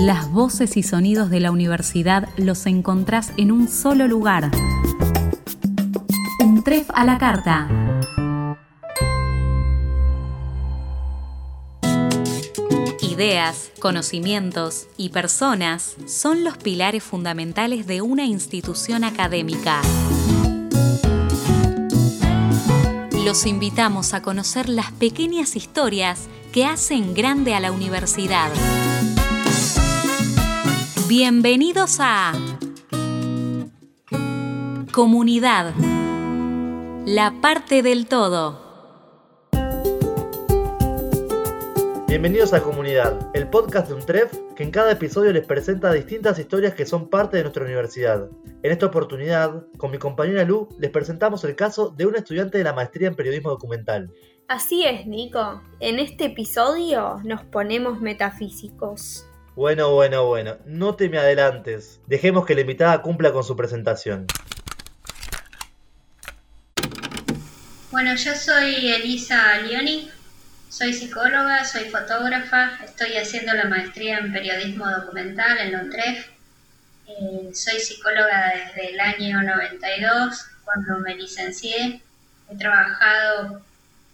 Las voces y sonidos de la universidad los encontrás en un solo lugar. Un tref a la carta. Ideas, conocimientos y personas son los pilares fundamentales de una institución académica. Los invitamos a conocer las pequeñas historias que hacen grande a la universidad. Bienvenidos a Comunidad, la parte del todo. Bienvenidos a Comunidad, el podcast de un TREF que en cada episodio les presenta distintas historias que son parte de nuestra universidad. En esta oportunidad, con mi compañera Lu, les presentamos el caso de un estudiante de la maestría en periodismo documental. Así es, Nico. En este episodio nos ponemos metafísicos. Bueno, bueno, bueno, no te me adelantes. Dejemos que la invitada cumpla con su presentación. Bueno, yo soy Elisa Lioni, soy psicóloga, soy fotógrafa, estoy haciendo la maestría en periodismo documental en Lontref. Eh, soy psicóloga desde el año 92, cuando me licencié. He trabajado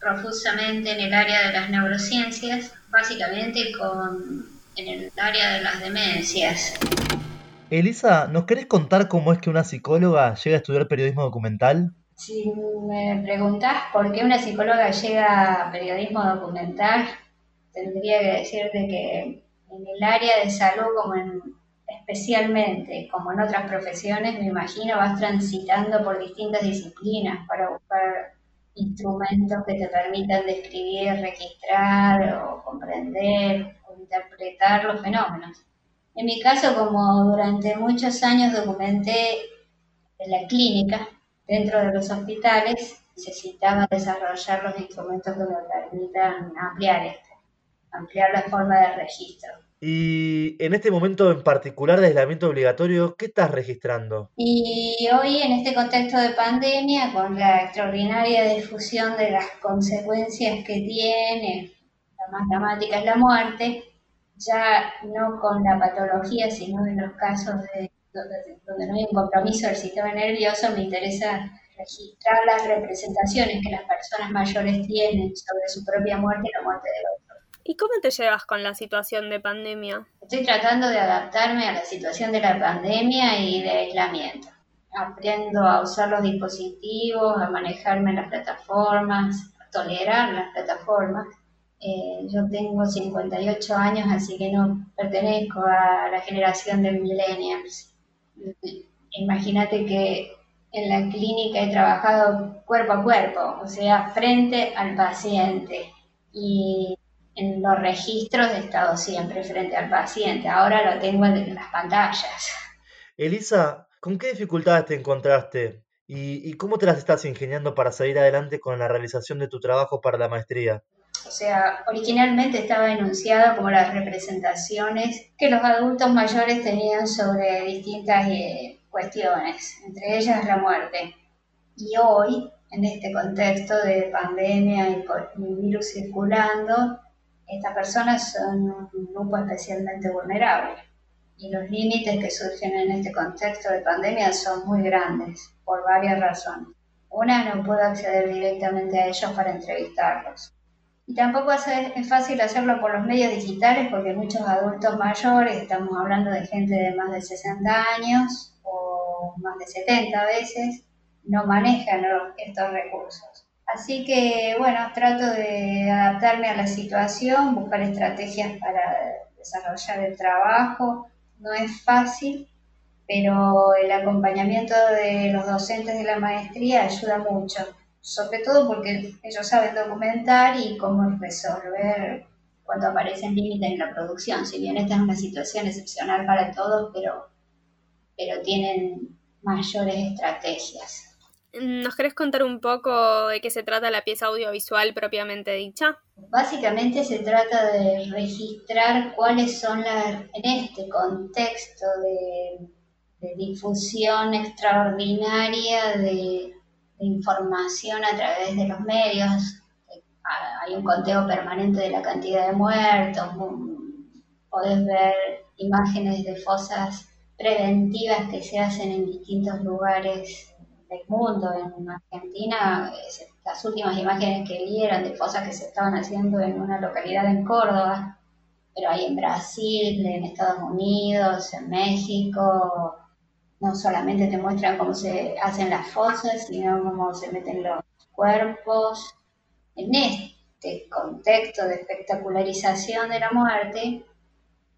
profusamente en el área de las neurociencias, básicamente con en el área de las demencias. Elisa, ¿nos querés contar cómo es que una psicóloga llega a estudiar periodismo documental? Si me preguntás por qué una psicóloga llega a periodismo documental, tendría que decirte que en el área de salud, como en, especialmente como en otras profesiones, me imagino vas transitando por distintas disciplinas para buscar instrumentos que te permitan describir, registrar o comprender interpretar los fenómenos. En mi caso, como durante muchos años documenté en la clínica, dentro de los hospitales, necesitaba desarrollar los instrumentos que me permitan ampliar esto, ampliar la forma de registro. Y en este momento en particular de aislamiento obligatorio, ¿qué estás registrando? Y hoy en este contexto de pandemia, con la extraordinaria difusión de las consecuencias que tiene, más dramática es la muerte, ya no con la patología, sino en los casos de, donde, no hay un compromiso del sistema nervioso, me interesa registrar las representaciones que las personas mayores tienen sobre su propia muerte y la muerte del otro. ¿Y cómo te llevas con la situación de pandemia? Estoy tratando de adaptarme a la situación de la pandemia y de aislamiento. Aprendo a usar los dispositivos, a manejarme en las plataformas, a tolerar las plataformas eh, yo tengo 58 años, así que no pertenezco a la generación de millennials. Imagínate que en la clínica he trabajado cuerpo a cuerpo, o sea, frente al paciente. Y en los registros he estado siempre frente al paciente. Ahora lo tengo en las pantallas. Elisa, ¿con qué dificultades te encontraste? ¿Y, ¿Y cómo te las estás ingeniando para seguir adelante con la realización de tu trabajo para la maestría? O sea, originalmente estaba enunciado como las representaciones que los adultos mayores tenían sobre distintas eh, cuestiones, entre ellas la muerte. Y hoy, en este contexto de pandemia y virus circulando, estas personas son un grupo especialmente vulnerable. Y los límites que surgen en este contexto de pandemia son muy grandes, por varias razones. Una, no puedo acceder directamente a ellos para entrevistarlos. Y tampoco es fácil hacerlo por los medios digitales porque muchos adultos mayores, estamos hablando de gente de más de 60 años o más de 70 veces, no manejan estos recursos. Así que bueno, trato de adaptarme a la situación, buscar estrategias para desarrollar el trabajo. No es fácil, pero el acompañamiento de los docentes de la maestría ayuda mucho sobre todo porque ellos saben documentar y cómo resolver cuando aparecen límites en la producción. Si bien esta es una situación excepcional para todos, pero, pero tienen mayores estrategias. ¿Nos querés contar un poco de qué se trata la pieza audiovisual propiamente dicha? Básicamente se trata de registrar cuáles son las, en este contexto de, de difusión extraordinaria de información a través de los medios. Hay un conteo permanente de la cantidad de muertos, podés ver imágenes de fosas preventivas que se hacen en distintos lugares del mundo. En Argentina, las últimas imágenes que vi eran de fosas que se estaban haciendo en una localidad en Córdoba, pero hay en Brasil, en Estados Unidos, en México. No solamente te muestran cómo se hacen las fosas, sino cómo se meten los cuerpos. En este contexto de espectacularización de la muerte,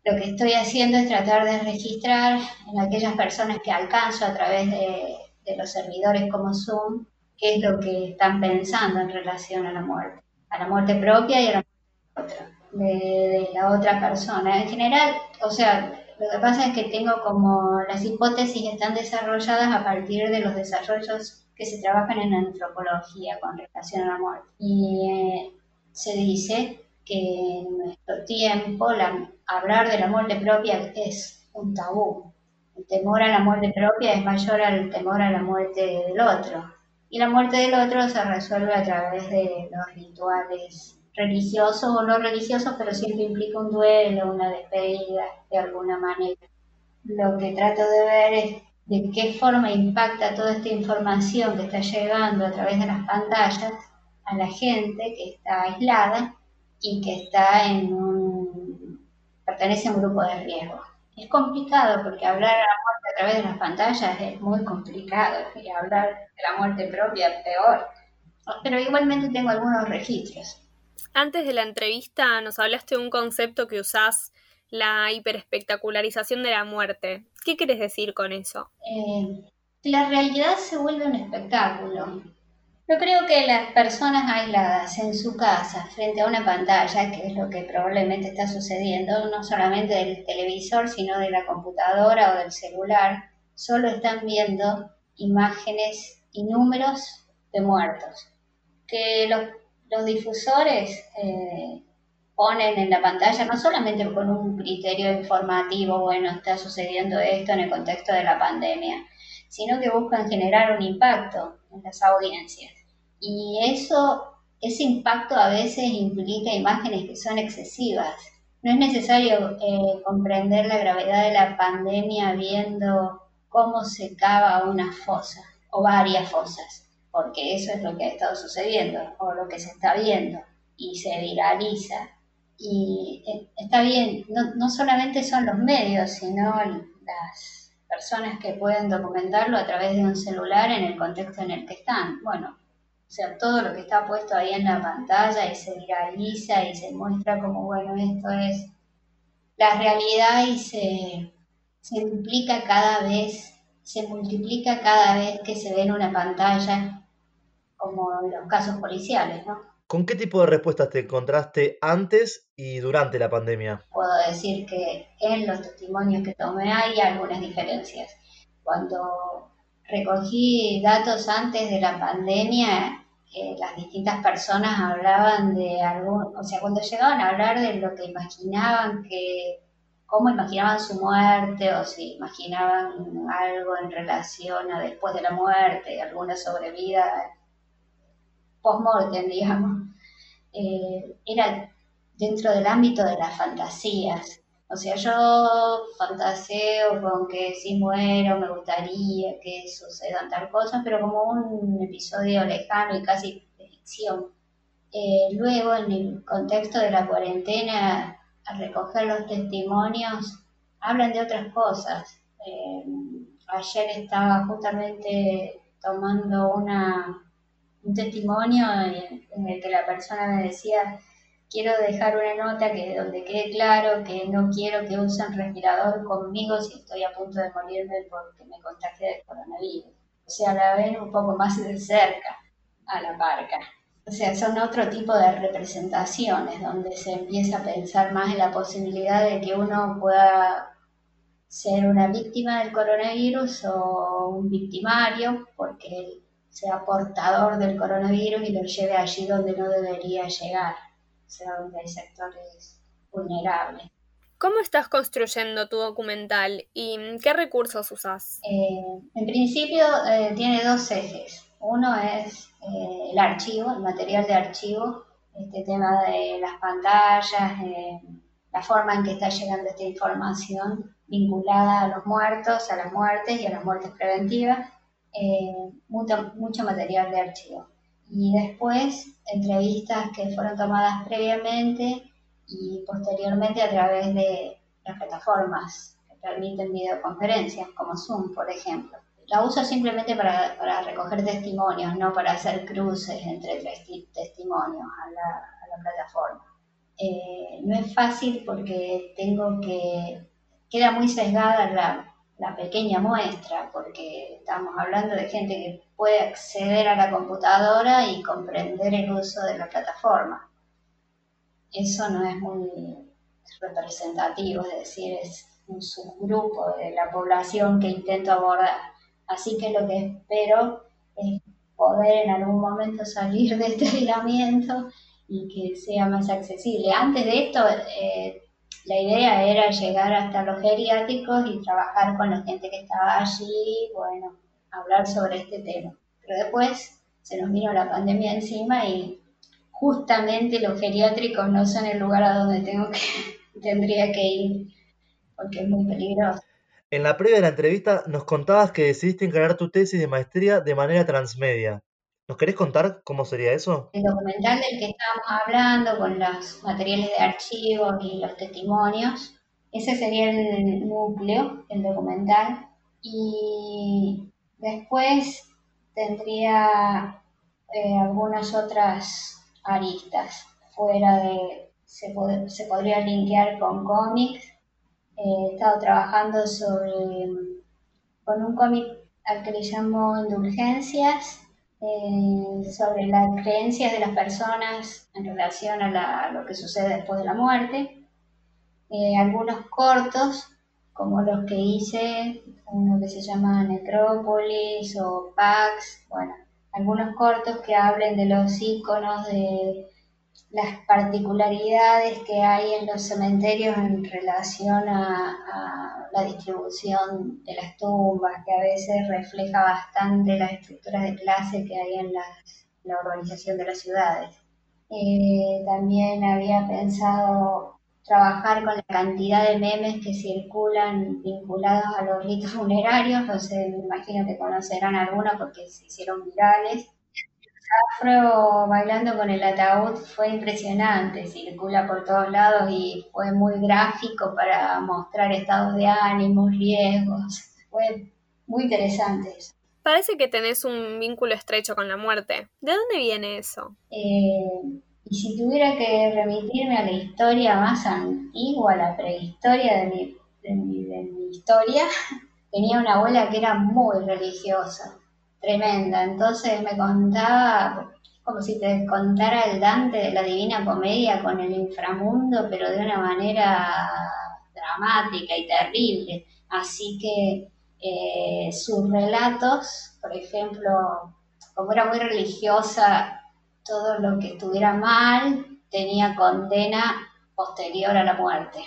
lo que estoy haciendo es tratar de registrar en aquellas personas que alcanzo a través de, los servidores como Zoom, qué es lo que están pensando en relación a la muerte, a la muerte propia y a la muerte de, la otra persona. En general, o sea, lo que pasa es que tengo como las hipótesis están desarrolladas a partir de los desarrollos que se trabajan en antropología con relación a la muerte. Y eh, se dice que en nuestro tiempo la, hablar de la muerte propia es un tabú. El temor a la muerte propia es mayor al temor a la muerte del otro. Y la muerte del otro se resuelve a través de los rituales religiosos o no religiosos, pero siempre implica un duelo, una despedida de alguna manera. Lo que trato de ver es de qué forma impacta toda esta información que está llegando a través de las pantallas a la gente que está aislada y que está en pertenece a un grupo de riesgo. Es complicado porque hablar de la muerte a través de las pantallas es muy complicado y hablar de la muerte propia peor. Pero igualmente tengo algunos registros. Antes de la entrevista nos hablaste de un concepto que usás, la hiperespectacularización de la muerte. ¿Qué quieres decir con eso? Eh, la realidad se vuelve un espectáculo. Yo creo que las personas aisladas en su casa frente a una pantalla, que es lo que probablemente está sucediendo, no solamente del televisor, sino de la computadora o del celular, solo están viendo imágenes y números de muertos. Que los, difusores eh, ponen en la pantalla no solamente con un criterio informativo, bueno, está sucediendo esto en el contexto de la pandemia, sino que buscan generar un impacto en las audiencias. Y eso, ese impacto a veces implica imágenes que son excesivas. No es necesario eh, comprender la gravedad de la pandemia viendo cómo se cava una fosa o varias fosas, porque eso es lo que ha estado sucediendo o lo que se está viendo y se viraliza. Y eh, está bien, no, no solamente son los medios, sino las personas que pueden documentarlo a través de un celular en el contexto en el que están. Bueno, o sea, todo lo que está puesto ahí en la pantalla y se viraliza y se muestra como, bueno, esto es la realidad y se, se duplica cada vez, se multiplica cada vez que se ve en una pantalla, como los casos policiales, ¿no? ¿Con qué tipo de respuestas te encontraste antes y durante la pandemia? Puedo decir que en los testimonios que tomé hay algunas diferencias. Cuando recogí datos antes de la pandemia, eh, las distintas personas hablaban de algún, o sea, cuando llegaban a hablar de lo que imaginaban que, cómo imaginaban su muerte o si imaginaban algo en relación a después de la muerte, alguna sobrevida post-mortem, digamos, eh, era dentro del ámbito de las fantasías. O sea, yo fantaseo con que si muero me gustaría que sucedan tal cosa, pero como un episodio lejano y casi de ficción. Eh, luego, en el contexto de la cuarentena, al recoger los testimonios, hablan de otras cosas. Eh, ayer estaba justamente tomando una, un testimonio en el que la persona me decía quiero dejar una nota que donde quede claro que no quiero que usen respirador conmigo si estoy a punto de morirme porque me contagié del coronavirus. O sea, la ven un poco más de cerca a la parca. O sea, son otro tipo de representaciones donde se empieza a pensar más en la posibilidad de que uno pueda ser una víctima del coronavirus o un victimario porque sea portador del coronavirus y lo lleve allí donde no debería llegar sea, donde hay sectores vulnerables. ¿Cómo estás construyendo tu documental y qué recursos usas? Eh, en principio eh, tiene dos ejes. Uno es eh, el archivo, el material de archivo, este tema de las pantallas, la forma en que está llegando esta información vinculada a los muertos, a las muertes y a las muertes preventivas, eh, mucho, mucho material de archivo. Y después, entrevistas que fueron tomadas previamente y posteriormente a través de las plataformas que permiten videoconferencias, como Zoom, por ejemplo. La uso simplemente para, para recoger testimonios, no para hacer cruces entre testimonios a la, a la plataforma. Eh, no es fácil porque tengo que, queda muy sesgada la, la pequeña muestra, porque estamos hablando de gente que puede acceder a la computadora y comprender el uso de la plataforma. Eso no es muy representativo, es decir, es un subgrupo de la población que intento abordar. Así que lo que espero es poder en algún momento salir de este aislamiento y que sea más accesible. Antes de esto, eh, la idea era llegar hasta los geriátricos y trabajar con la gente que estaba allí, bueno, hablar sobre este tema. Pero después se nos vino la pandemia encima y justamente los geriátricos no son el lugar a donde tengo que, tendría que ir, porque es muy peligroso. En la previa de la entrevista nos contabas que decidiste encargar tu tesis de maestría de manera transmedia. ¿Nos querés contar cómo sería eso? El documental del que estábamos hablando, con los materiales de archivo y los testimonios, ese sería el núcleo, el documental. Y después tendría eh, algunas otras aristas fuera de, se, se podría linkear con cómics. he estado trabajando sobre, con un cómic al que le llamo Indulgencias, eh, sobre las creencias de las personas en relación a, lo que sucede después de la muerte. Eh, algunos cortos, como los que hice, uno que se llama Necrópolis o Pax, bueno, algunos cortos que hablen de los iconos, de las particularidades que hay en los cementerios en relación a, la distribución de las tumbas, que a veces refleja bastante las estructuras de clase que hay en, la organización de las ciudades. Eh, también había pensado trabajar con la cantidad de memes que circulan vinculados a los ritos funerarios, no sé, me imagino que conocerán algunos porque se hicieron virales afro bailando con el ataúd fue impresionante, circula por todos lados y fue muy gráfico para mostrar estados de ánimo, riesgos. Fue muy interesante eso. Parece que tenés un vínculo estrecho con la muerte. ¿De dónde viene eso? Eh, y si tuviera que remitirme a la historia más antigua, la prehistoria de mi, de mi historia, tenía una abuela que era muy religiosa tremenda. Entonces me contaba como si te contara el Dante de la Divina Comedia con el inframundo, pero de una manera dramática y terrible. Así que eh, sus relatos, por ejemplo, como era muy religiosa, todo lo que estuviera mal tenía condena posterior a la muerte.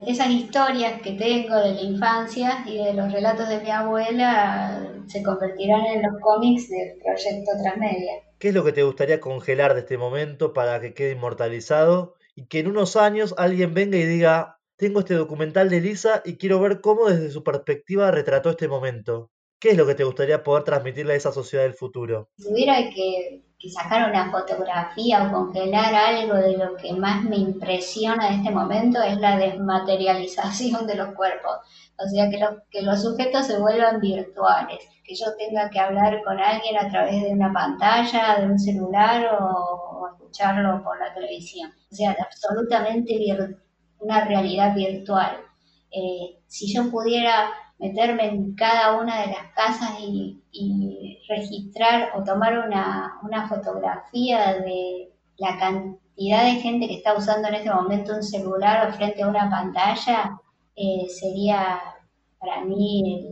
Esas historias que tengo de la infancia y de los relatos de mi abuela se convertirán en los cómics del proyecto Transmedia. ¿Qué es lo que te gustaría congelar de este momento para que quede inmortalizado y que en unos años alguien venga y diga, tengo este documental de Lisa y quiero ver cómo desde su perspectiva retrató este momento? ¿Qué es lo que te gustaría poder transmitirle a esa sociedad del futuro? Si tuviera que, sacar una fotografía o congelar algo de lo que más me impresiona en este momento es la desmaterialización de los cuerpos. O sea, que los, que los sujetos se vuelvan virtuales, que yo tenga que hablar con alguien a través de una pantalla, de un celular o, escucharlo por la televisión. O sea, absolutamente una realidad virtual. Eh, si yo pudiera meterme en cada una de las casas y, registrar o tomar una, fotografía de la cantidad de gente que está usando en este momento un celular frente a una pantalla, eh, sería para mí,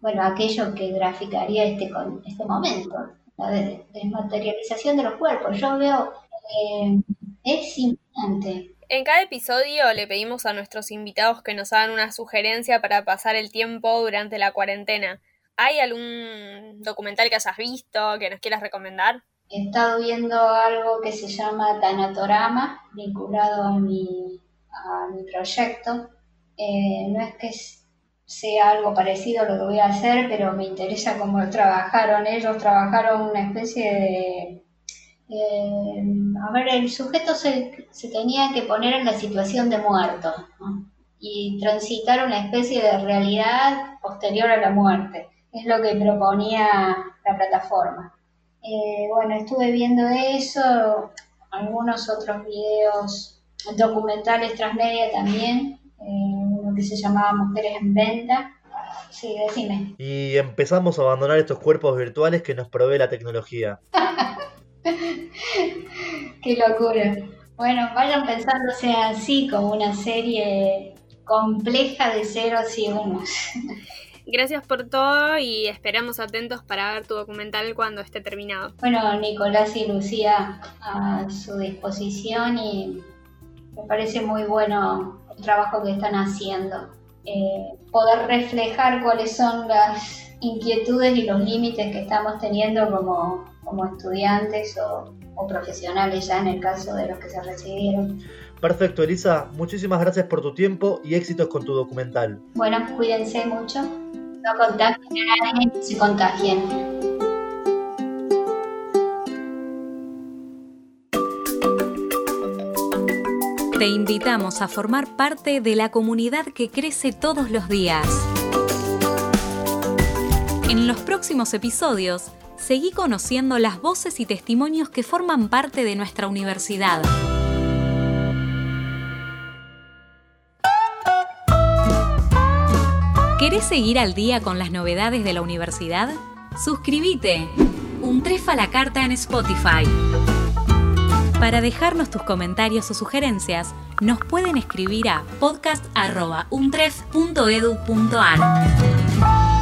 bueno, aquello que graficaría este, este momento, la desmaterialización de los cuerpos. Yo veo, eh, es importante en cada episodio le pedimos a nuestros invitados que nos hagan una sugerencia para pasar el tiempo durante la cuarentena. ¿Hay algún documental que hayas visto que nos quieras recomendar? He estado viendo algo que se llama Tanatorama, vinculado a mi, proyecto. Eh, no es que sea algo parecido a lo que voy a hacer, pero me interesa cómo trabajaron. Ellos trabajaron una especie de... Eh, a ver, el sujeto se, se, tenía que poner en la situación de muerto y transitar una especie de realidad posterior a la muerte. Es lo que proponía la plataforma. Eh, bueno, estuve viendo eso, algunos otros videos documentales transmedia también, eh, uno que se llamaba Mujeres en Venta. Sí, decime. Y empezamos a abandonar estos cuerpos virtuales que nos provee la tecnología. Qué locura. Bueno, vayan pensándose así como una serie compleja de ceros y unos. Gracias por todo y esperamos atentos para ver tu documental cuando esté terminado. Bueno, Nicolás y Lucía a su disposición y me parece muy bueno el trabajo que están haciendo. Eh, poder reflejar cuáles son las inquietudes y los límites que estamos teniendo como, como estudiantes o, o profesionales ya en el caso de los que se recibieron. Perfecto, Elisa. Muchísimas gracias por tu tiempo y éxitos con tu documental. Bueno, cuídense mucho. No contagien a nadie, se contagien. Te invitamos a formar parte de la comunidad que crece todos los días. En los próximos episodios, seguí conociendo las voces y testimonios que forman parte de nuestra universidad. ¿Querés seguir al día con las novedades de la universidad? Suscríbete. Un trefa la carta en Spotify. Para dejarnos tus comentarios o sugerencias, nos pueden escribir a podcast.untref.edu.ar.